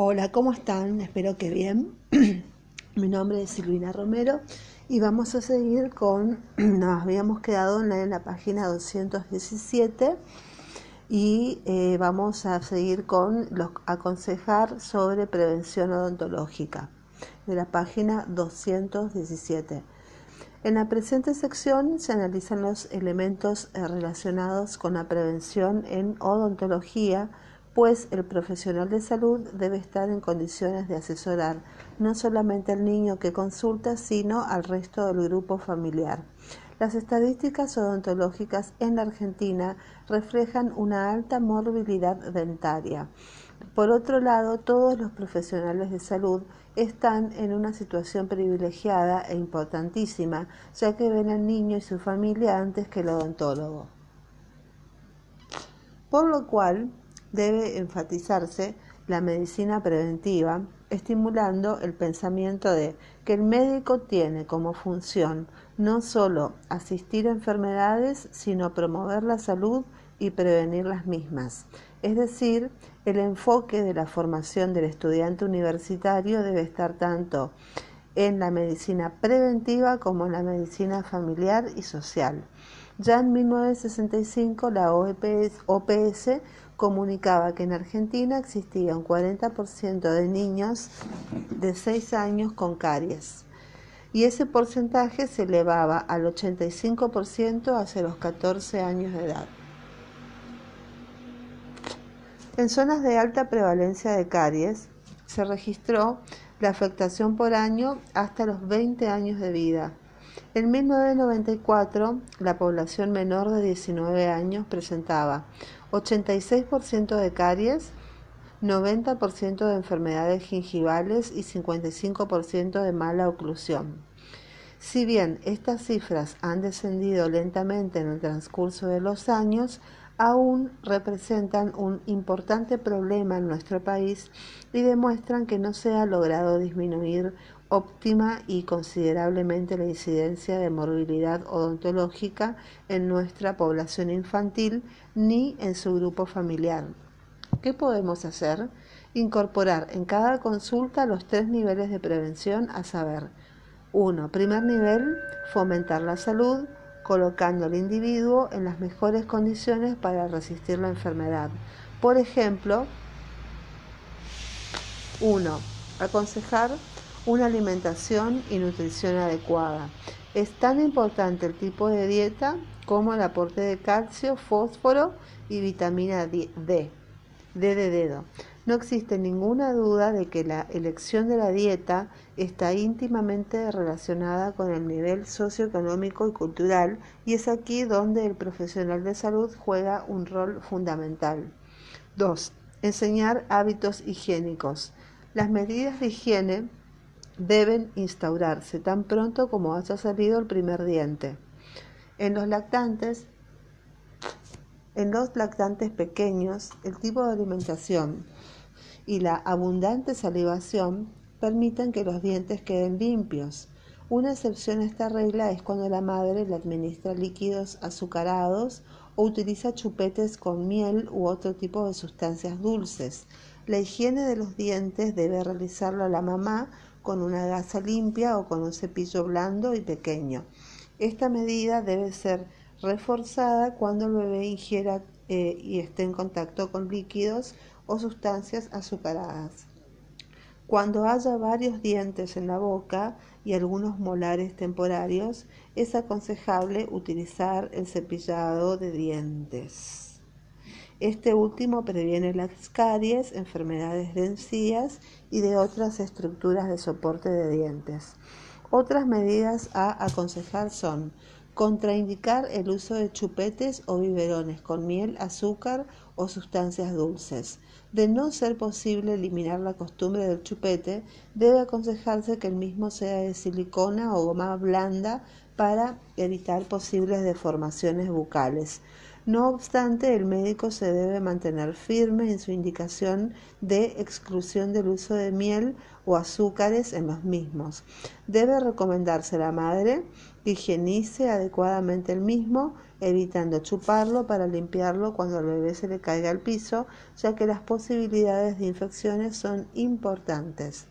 Hola, ¿cómo están? Espero que bien. Mi nombre es Silvina Romero y vamos a seguir con, nos habíamos quedado en la, página 217 y eh, vamos a seguir con los aconsejar sobre prevención odontológica de la página 217. En la presente sección se analizan los elementos eh, relacionados con la prevención en odontología, pues el profesional de salud debe estar en condiciones de asesorar no solamente al niño que consulta, sino al resto del grupo familiar. Las estadísticas odontológicas en la Argentina reflejan una alta morbilidad dentaria. Por otro lado, todos los profesionales de salud están en una situación privilegiada e importantísima, ya que ven al niño y su familia antes que el odontólogo. Por lo cual, debe enfatizarse la medicina preventiva, estimulando el pensamiento de que el médico tiene como función no solo asistir a enfermedades, sino promover la salud y prevenir las mismas. Es decir, el enfoque de la formación del estudiante universitario debe estar tanto en la medicina preventiva como en la medicina familiar y social. Ya en 1965 la OPS comunicaba que en Argentina existía un 40% de niños de 6 años con caries y ese porcentaje se elevaba al 85% hacia los 14 años de edad. En zonas de alta prevalencia de caries se registró la afectación por año hasta los 20 años de vida. En 1994, la población menor de 19 años presentaba 86% de caries, 90% de enfermedades gingivales y 55% de mala oclusión. Si bien estas cifras han descendido lentamente en el transcurso de los años, aún representan un importante problema en nuestro país y demuestran que no se ha logrado disminuir óptima y considerablemente la incidencia de morbilidad odontológica en nuestra población infantil ni en su grupo familiar. ¿Qué podemos hacer? Incorporar en cada consulta los tres niveles de prevención, a saber, 1. Primer nivel, fomentar la salud, colocando al individuo en las mejores condiciones para resistir la enfermedad. Por ejemplo, 1. Aconsejar una alimentación y nutrición adecuada. Es tan importante el tipo de dieta como el aporte de calcio, fósforo y vitamina D, D de dedo. No existe ninguna duda de que la elección de la dieta está íntimamente relacionada con el nivel socioeconómico y cultural y es aquí donde el profesional de salud juega un rol fundamental. 2. Enseñar hábitos higiénicos. Las medidas de higiene deben instaurarse tan pronto como haya salido el primer diente. En los lactantes, en los lactantes pequeños, el tipo de alimentación y la abundante salivación permiten que los dientes queden limpios. Una excepción a esta regla es cuando la madre le administra líquidos azucarados o utiliza chupetes con miel u otro tipo de sustancias dulces. La higiene de los dientes debe realizarla la mamá con una gasa limpia o con un cepillo blando y pequeño. Esta medida debe ser reforzada cuando el bebé ingiera eh, y esté en contacto con líquidos o sustancias azucaradas. Cuando haya varios dientes en la boca y algunos molares temporarios, es aconsejable utilizar el cepillado de dientes. Este último previene las caries, enfermedades de encías y de otras estructuras de soporte de dientes. Otras medidas a aconsejar son contraindicar el uso de chupetes o biberones con miel, azúcar o sustancias dulces. De no ser posible eliminar la costumbre del chupete, debe aconsejarse que el mismo sea de silicona o goma blanda para evitar posibles deformaciones bucales. No obstante, el médico se debe mantener firme en su indicación de exclusión del uso de miel o azúcares en los mismos. Debe recomendarse a la madre Higienice adecuadamente el mismo, evitando chuparlo para limpiarlo cuando al bebé se le caiga al piso, ya que las posibilidades de infecciones son importantes.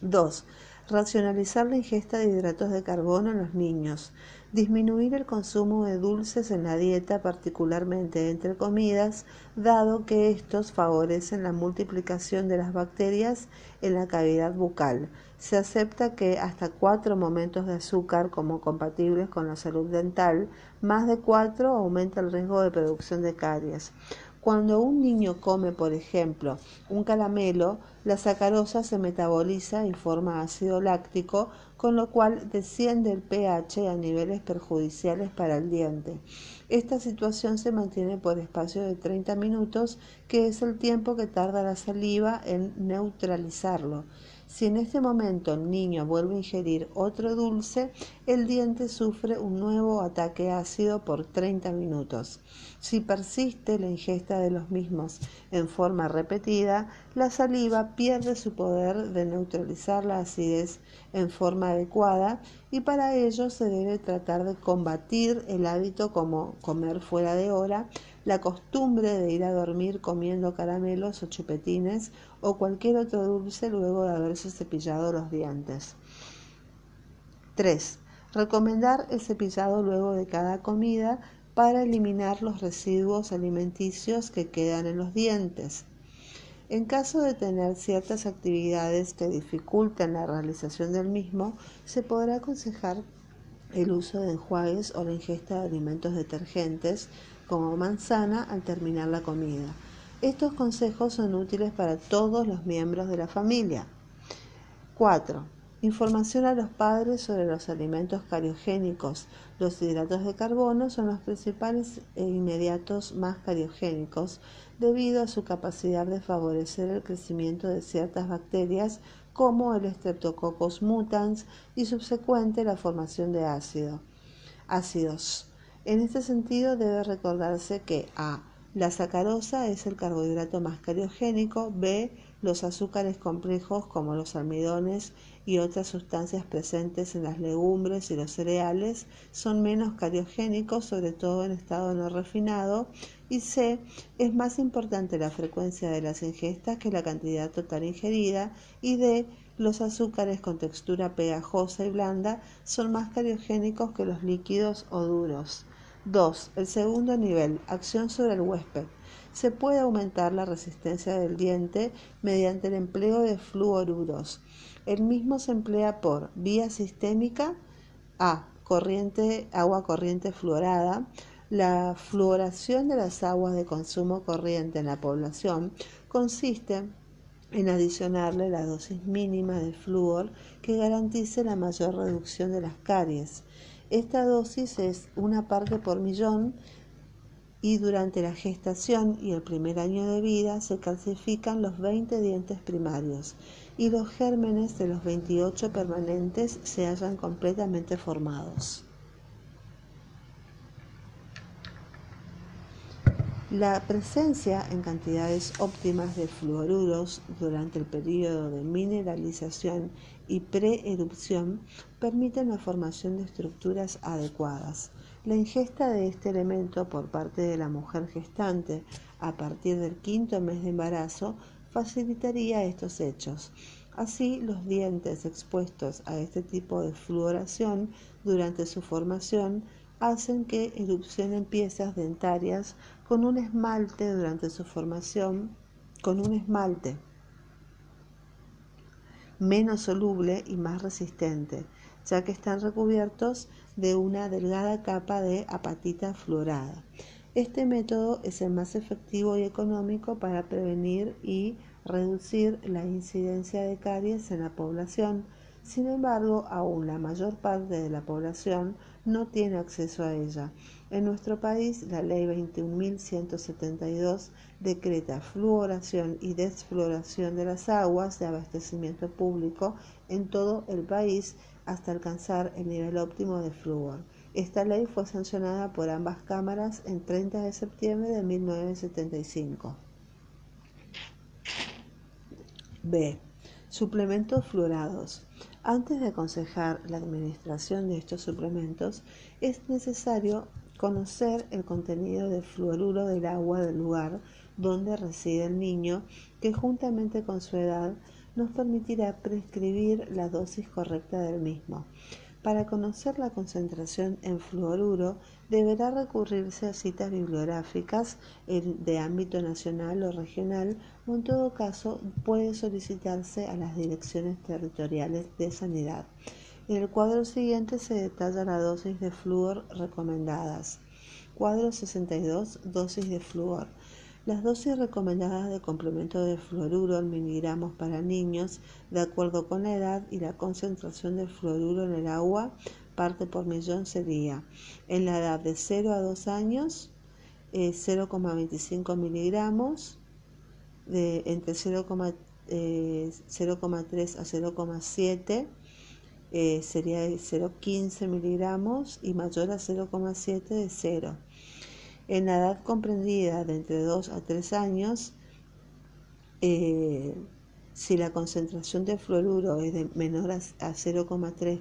2. Racionalizar la ingesta de hidratos de carbono en los niños. Disminuir el consumo de dulces en la dieta, particularmente entre comidas, dado que estos favorecen la multiplicación de las bacterias en la cavidad bucal. Se acepta que hasta cuatro momentos de azúcar como compatibles con la salud dental, más de cuatro aumenta el riesgo de producción de caries. Cuando un niño come, por ejemplo, un caramelo, la sacarosa se metaboliza y forma ácido láctico, con lo cual desciende el pH a niveles perjudiciales para el diente. Esta situación se mantiene por espacio de 30 minutos, que es el tiempo que tarda la saliva en neutralizarlo. Si en este momento el niño vuelve a ingerir otro dulce, el diente sufre un nuevo ataque ácido por 30 minutos. Si persiste la ingesta de los mismos en forma repetida, la saliva pierde su poder de neutralizar la acidez en forma adecuada y para ello se debe tratar de combatir el hábito como comer fuera de hora, la costumbre de ir a dormir comiendo caramelos o chupetines o cualquier otro dulce luego de haberse cepillado los dientes. 3. Recomendar el cepillado luego de cada comida para eliminar los residuos alimenticios que quedan en los dientes. En caso de tener ciertas actividades que dificulten la realización del mismo, se podrá aconsejar el uso de enjuagues o la ingesta de alimentos detergentes como manzana al terminar la comida. Estos consejos son útiles para todos los miembros de la familia. 4. Información a los padres sobre los alimentos cariogénicos. Los hidratos de carbono son los principales e inmediatos más cariogénicos debido a su capacidad de favorecer el crecimiento de ciertas bacterias como el Streptococcus mutans y subsecuente la formación de ácido, ácidos. En este sentido debe recordarse que A. La sacarosa es el carbohidrato más cariogénico, B. Los azúcares complejos como los almidones y otras sustancias presentes en las legumbres y los cereales son menos cariogénicos, sobre todo en estado no refinado, y C. Es más importante la frecuencia de las ingestas que la cantidad total ingerida, y D. Los azúcares con textura pegajosa y blanda son más cariogénicos que los líquidos o duros. 2. El segundo nivel, acción sobre el huésped. Se puede aumentar la resistencia del diente mediante el empleo de fluoruros. El mismo se emplea por vía sistémica A. Agua corriente fluorada. La fluoración de las aguas de consumo corriente en la población consiste en adicionarle la dosis mínima de flúor que garantice la mayor reducción de las caries. Esta dosis es una parte por millón y durante la gestación y el primer año de vida se calcifican los 20 dientes primarios y los gérmenes de los 28 permanentes se hallan completamente formados. La presencia en cantidades óptimas de fluoruros durante el periodo de mineralización y preerupción permiten la formación de estructuras adecuadas. La ingesta de este elemento por parte de la mujer gestante a partir del quinto mes de embarazo facilitaría estos hechos. Así, los dientes expuestos a este tipo de fluoración durante su formación hacen que erupcionen piezas dentarias con un esmalte durante su formación, con un esmalte menos soluble y más resistente, ya que están recubiertos de una delgada capa de apatita fluorada. Este método es el más efectivo y económico para prevenir y reducir la incidencia de caries en la población. Sin embargo, aún la mayor parte de la población no tiene acceso a ella. En nuestro país, la Ley 21.172 decreta fluoración y desfluoración de las aguas de abastecimiento público en todo el país hasta alcanzar el nivel óptimo de flúor. Esta ley fue sancionada por ambas cámaras en 30 de septiembre de 1975. B. Suplementos fluorados. Antes de aconsejar la administración de estos suplementos, es necesario conocer el contenido de fluoruro del agua del lugar donde reside el niño, que juntamente con su edad nos permitirá prescribir la dosis correcta del mismo. Para conocer la concentración en fluoruro deberá recurrirse a citas bibliográficas de ámbito nacional o regional o en todo caso puede solicitarse a las direcciones territoriales de sanidad. En el cuadro siguiente se detalla la dosis de flúor recomendadas. Cuadro 62, dosis de flúor. Las dosis recomendadas de complemento de fluoruro en miligramos para niños, de acuerdo con la edad y la concentración de fluoruro en el agua, parte por millón sería en la edad de 0 a 2 años 0,25 eh, miligramos, de, entre 0,3 eh, a 0,7 eh, sería 0,15 miligramos y mayor a 0,7 de 0. En la edad comprendida de entre 2 a 3 años, eh, si la concentración de fluoruro es de menor a, 0,3,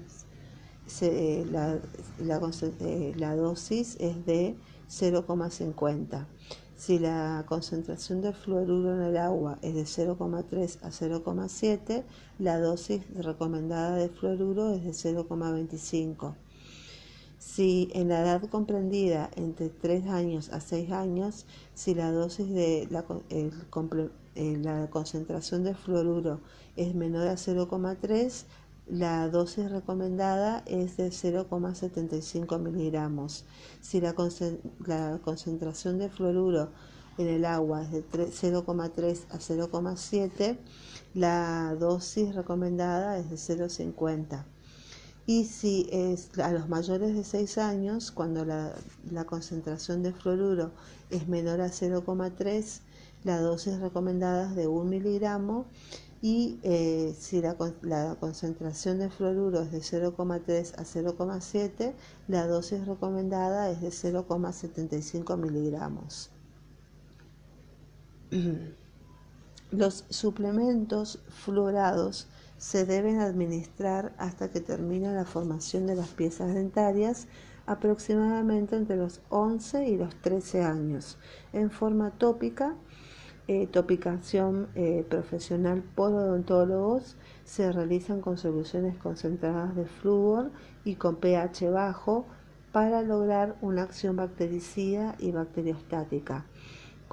eh, eh, la, dosis es de 0,50. Si la concentración de fluoruro en el agua es de 0,3 a 0,7, la dosis recomendada de fluoruro es de 0,25. Si en la edad comprendida entre 3 años a 6 años, si la dosis de la, eh, la concentración de fluoruro es menor a 0,3, la dosis recomendada es de 0,75 miligramos. Si la, concentración de fluoruro en el agua es de 0,3 a 0,7, la dosis recomendada es de 0,50. Y si es a los mayores de 6 años, cuando la, concentración de fluoruro es menor a 0,3, la dosis recomendada es de 1 miligramo y eh, si la, la, concentración de fluoruro es de 0,3 a 0,7, la dosis recomendada es de 0,75 miligramos. Los suplementos fluorados se deben administrar hasta que termine la formación de las piezas dentarias, aproximadamente entre los 11 y los 13 años, en forma tópica. Eh, topicación eh, profesional por odontólogos se realizan con soluciones concentradas de flúor y con pH bajo para lograr una acción bactericida y bacteriostática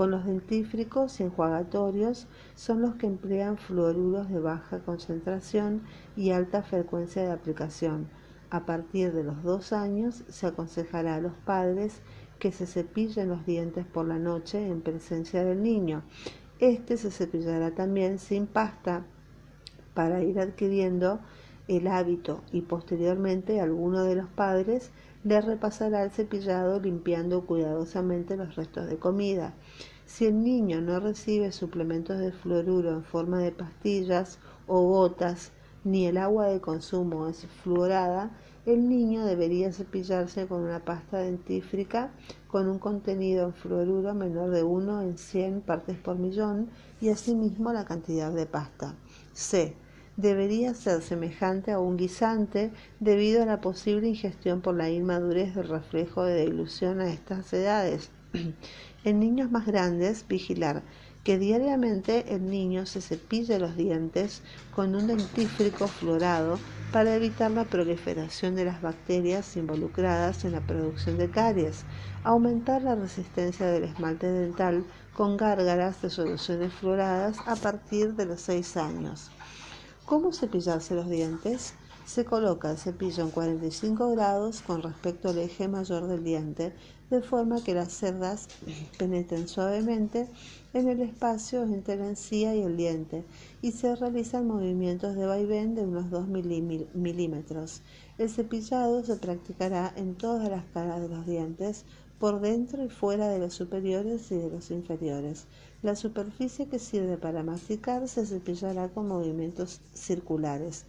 con los dentífricos y enjuagatorios son los que emplean fluoruros de baja concentración y alta frecuencia de aplicación. A partir de los dos años se aconsejará a los padres que se cepillen los dientes por la noche en presencia del niño. Este se cepillará también sin pasta para ir adquiriendo el hábito y posteriormente alguno de los padres le repasará el cepillado limpiando cuidadosamente los restos de comida. Si el niño no recibe suplementos de fluoruro en forma de pastillas o gotas, ni el agua de consumo es fluorada, el niño debería cepillarse con una pasta dentífrica con un contenido en fluoruro menor de 1 en 100 partes por millón y asimismo la cantidad de pasta. C. Debería ser semejante a un guisante debido a la posible ingestión por la inmadurez del reflejo de dilución a estas edades. En niños más grandes, vigilar que diariamente el niño se cepille los dientes con un dentífrico fluorado para evitar la proliferación de las bacterias involucradas en la producción de caries, aumentar la resistencia del esmalte dental con gárgaras de soluciones fluoradas a partir de los 6 años. ¿Cómo cepillarse los dientes? Se coloca el cepillo en 45 grados con respecto al eje mayor del diente, de forma que las cerdas penetren suavemente en el espacio entre la encía y el diente y se realizan movimientos de vaivén de unos 2 milímetros. El cepillado se practicará en todas las caras de los dientes, por dentro y fuera de los superiores y de los inferiores. La superficie que sirve para masticar se cepillará con movimientos circulares.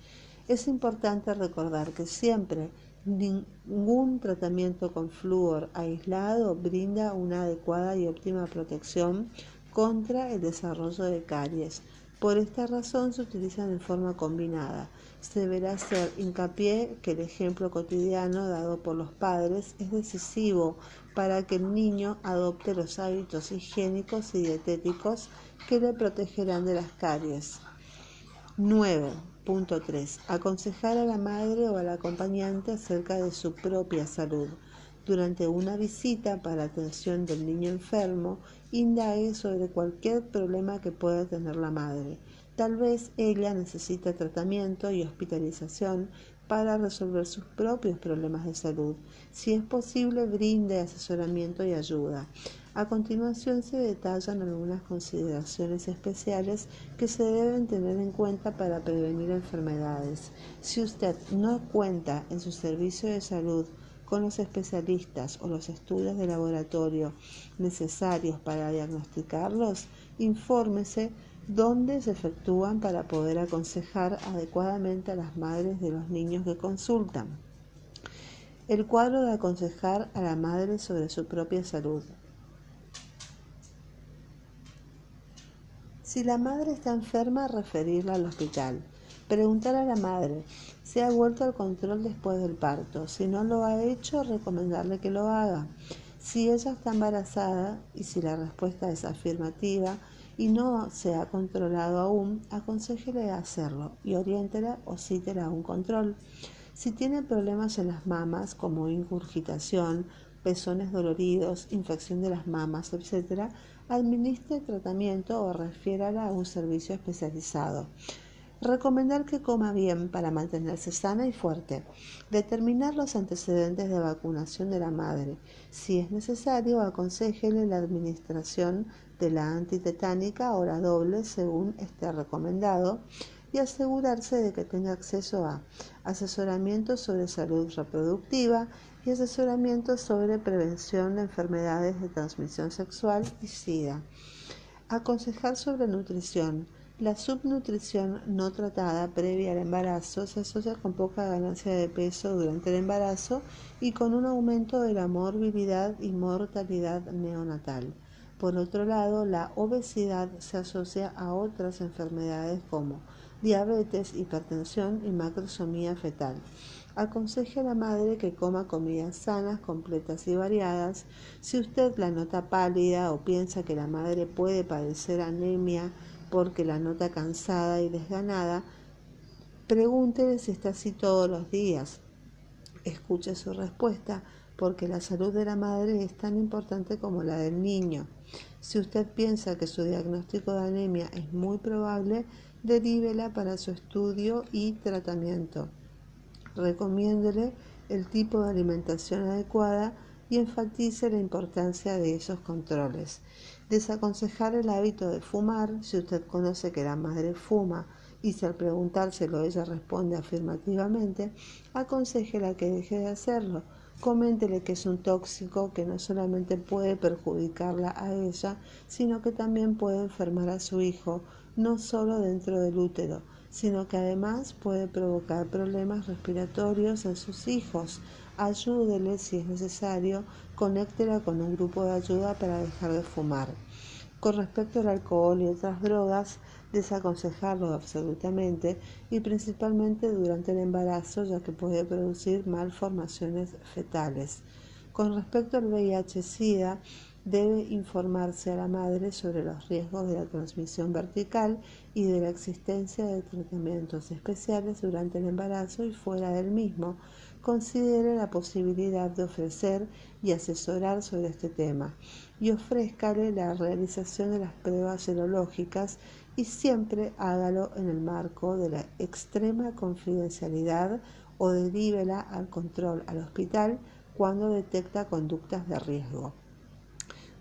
Es importante recordar que siempre ningún tratamiento con flúor aislado brinda una adecuada y óptima protección contra el desarrollo de caries. Por esta razón se utilizan en forma combinada. Se deberá hacer hincapié que el ejemplo cotidiano dado por los padres es decisivo para que el niño adopte los hábitos higiénicos y dietéticos que le protegerán de las caries. 9.3. Aconsejar a la madre o al acompañante acerca de su propia salud. Durante una visita para atención del niño enfermo, indague sobre cualquier problema que pueda tener la madre. Tal vez ella necesita tratamiento y hospitalización para resolver sus propios problemas de salud. Si es posible, brinde asesoramiento y ayuda. A continuación se detallan algunas consideraciones especiales que se deben tener en cuenta para prevenir enfermedades. Si usted no cuenta en su servicio de salud con los especialistas o los estudios de laboratorio necesarios para diagnosticarlos, infórmese dónde se efectúan para poder aconsejar adecuadamente a las madres de los niños que consultan. El cuadro de aconsejar a la madre sobre su propia salud. Si la madre está enferma, referirla al hospital. Preguntar a la madre si ha vuelto al control después del parto. Si no lo ha hecho, recomendarle que lo haga. Si ella está embarazada y si la respuesta es afirmativa y no se ha controlado aún, aconsejele hacerlo y oriéntela o cítela a un control. Si tiene problemas en las mamas como ingurgitación, pezones doloridos, infección de las mamas, etc., administre tratamiento o refiérala a un servicio especializado. Recomendar que coma bien para mantenerse sana y fuerte. Determinar los antecedentes de vacunación de la madre. Si es necesario, aconsejele la administración de la antitetánica o la doble según esté recomendado y asegurarse de que tenga acceso a asesoramiento sobre salud reproductiva y asesoramiento sobre prevención de enfermedades de transmisión sexual y SIDA. Aconsejar sobre nutrición la subnutrición no tratada previa al embarazo se asocia con poca ganancia de peso durante el embarazo y con un aumento de la morbilidad y mortalidad neonatal. Por otro lado, la obesidad se asocia a otras enfermedades como diabetes, hipertensión y macrosomía fetal. Aconseje a la madre que coma comidas sanas, completas y variadas. Si usted la nota pálida o piensa que la madre puede padecer anemia, porque la nota cansada y desganada, pregúntele si está así todos los días. Escuche su respuesta porque la salud de la madre es tan importante como la del niño. Si usted piensa que su diagnóstico de anemia es muy probable, derívela para su estudio y tratamiento. Recomiéndele el tipo de alimentación adecuada y enfatice la importancia de esos controles. Desaconsejar el hábito de fumar si usted conoce que la madre fuma y si al preguntárselo ella responde afirmativamente, aconsejela que deje de hacerlo. Coméntele que es un tóxico que no solamente puede perjudicarla a ella, sino que también puede enfermar a su hijo, no solo dentro del útero, sino que además puede provocar problemas respiratorios en sus hijos. Ayúdele si es necesario conéctela con un grupo de ayuda para dejar de fumar. Con respecto al alcohol y otras drogas, desaconsejarlo absolutamente y principalmente durante el embarazo ya que puede producir malformaciones fetales. Con respecto al VIH-Sida, debe informarse a la madre sobre los riesgos de la transmisión vertical y de la existencia de tratamientos especiales durante el embarazo y fuera del mismo, considere la posibilidad de ofrecer y asesorar sobre este tema y ofrézcale la realización de las pruebas serológicas y siempre hágalo en el marco de la extrema confidencialidad o derívela al control al hospital cuando detecta conductas de riesgo.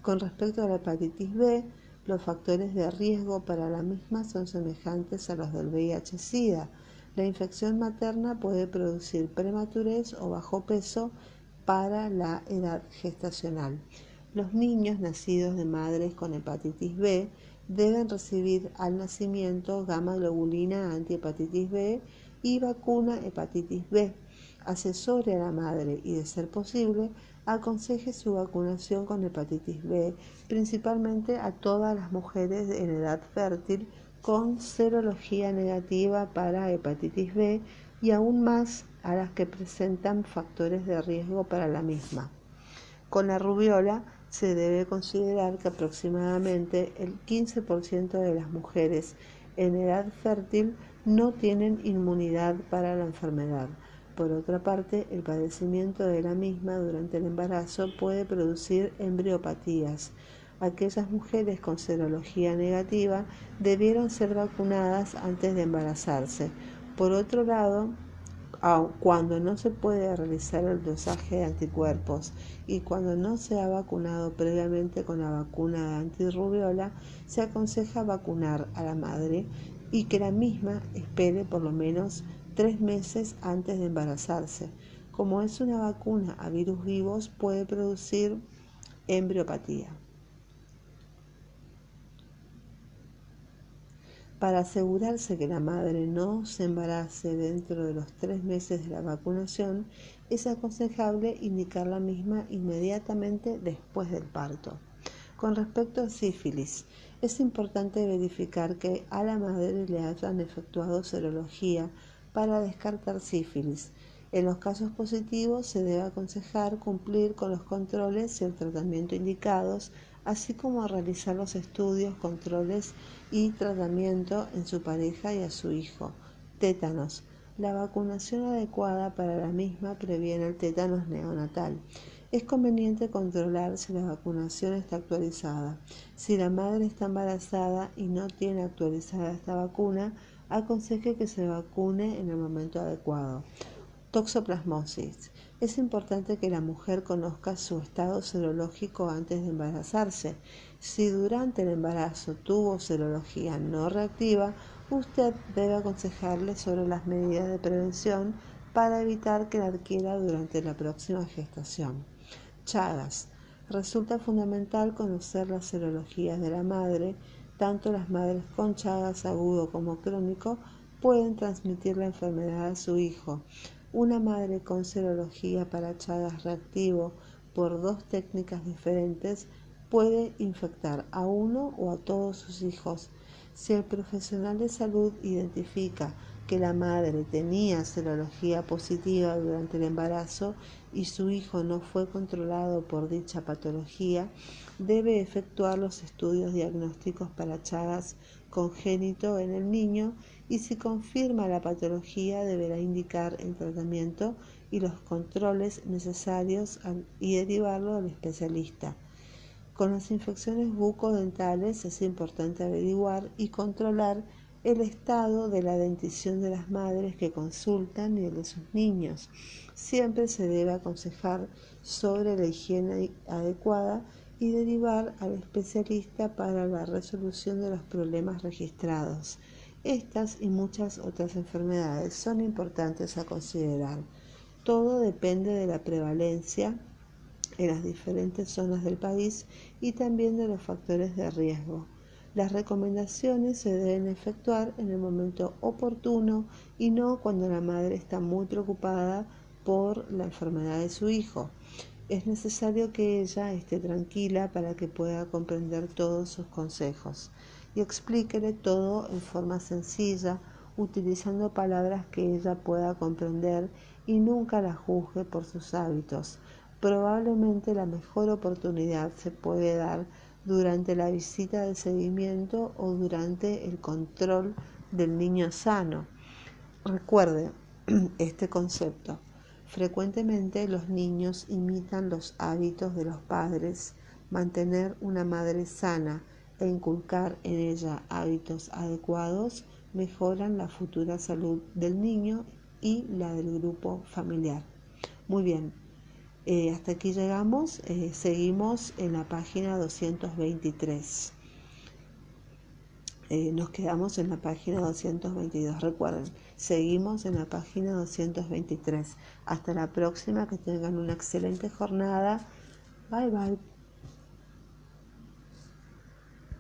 Con respecto a la hepatitis B, los factores de riesgo para la misma son semejantes a los del VIH-Sida, la infección materna puede producir prematurez o bajo peso para la edad gestacional. Los niños nacidos de madres con hepatitis B deben recibir al nacimiento gamma globulina antihepatitis B y vacuna hepatitis B. Asesore a la madre y, de ser posible, aconseje su vacunación con hepatitis B, principalmente a todas las mujeres en edad fértil con serología negativa para hepatitis B y aún más a las que presentan factores de riesgo para la misma. Con la rubiola se debe considerar que aproximadamente el 15% de las mujeres en edad fértil no tienen inmunidad para la enfermedad. Por otra parte, el padecimiento de la misma durante el embarazo puede producir embriopatías. Aquellas mujeres con serología negativa debieron ser vacunadas antes de embarazarse. Por otro lado, cuando no se puede realizar el dosaje de anticuerpos y cuando no se ha vacunado previamente con la vacuna antirrubiola, se aconseja vacunar a la madre y que la misma espere por lo menos tres meses antes de embarazarse. Como es una vacuna a virus vivos, puede producir embriopatía. Para asegurarse que la madre no se embarace dentro de los tres meses de la vacunación, es aconsejable indicar la misma inmediatamente después del parto. Con respecto a sífilis, es importante verificar que a la madre le hayan efectuado serología para descartar sífilis. En los casos positivos se debe aconsejar cumplir con los controles y el tratamiento indicados, así como realizar los estudios, controles y tratamiento en su pareja y a su hijo. Tétanos. La vacunación adecuada para la misma previene el tétanos neonatal. Es conveniente controlar si la vacunación está actualizada. Si la madre está embarazada y no tiene actualizada esta vacuna, aconseje que se vacune en el momento adecuado. Toxoplasmosis. Es importante que la mujer conozca su estado serológico antes de embarazarse. Si durante el embarazo tuvo serología no reactiva, usted debe aconsejarle sobre las medidas de prevención para evitar que la adquiera durante la próxima gestación. Chagas. Resulta fundamental conocer las serologías de la madre. Tanto las madres con Chagas agudo como crónico pueden transmitir la enfermedad a su hijo. Una madre con serología para Chagas reactivo por dos técnicas diferentes puede infectar a uno o a todos sus hijos. Si el profesional de salud identifica que la madre tenía serología positiva durante el embarazo y su hijo no fue controlado por dicha patología, debe efectuar los estudios diagnósticos para Chagas congénito en el niño y si confirma la patología deberá indicar el tratamiento y los controles necesarios y derivarlo al especialista. Con las infecciones bucodentales es importante averiguar y controlar el estado de la dentición de las madres que consultan y el de sus niños. Siempre se debe aconsejar sobre la higiene adecuada y derivar al especialista para la resolución de los problemas registrados. Estas y muchas otras enfermedades son importantes a considerar. Todo depende de la prevalencia en las diferentes zonas del país y también de los factores de riesgo. Las recomendaciones se deben efectuar en el momento oportuno y no cuando la madre está muy preocupada por la enfermedad de su hijo. Es necesario que ella esté tranquila para que pueda comprender todos sus consejos y explíquele todo en forma sencilla, utilizando palabras que ella pueda comprender y nunca la juzgue por sus hábitos. Probablemente la mejor oportunidad se puede dar durante la visita de seguimiento o durante el control del niño sano. Recuerde este concepto. Frecuentemente los niños imitan los hábitos de los padres. Mantener una madre sana e inculcar en ella hábitos adecuados mejoran la futura salud del niño y la del grupo familiar. Muy bien, eh, hasta aquí llegamos. Eh, seguimos en la página 223. Eh, nos quedamos en la página 222. Recuerden, seguimos en la página 223. Hasta la próxima, que tengan una excelente jornada. Bye bye.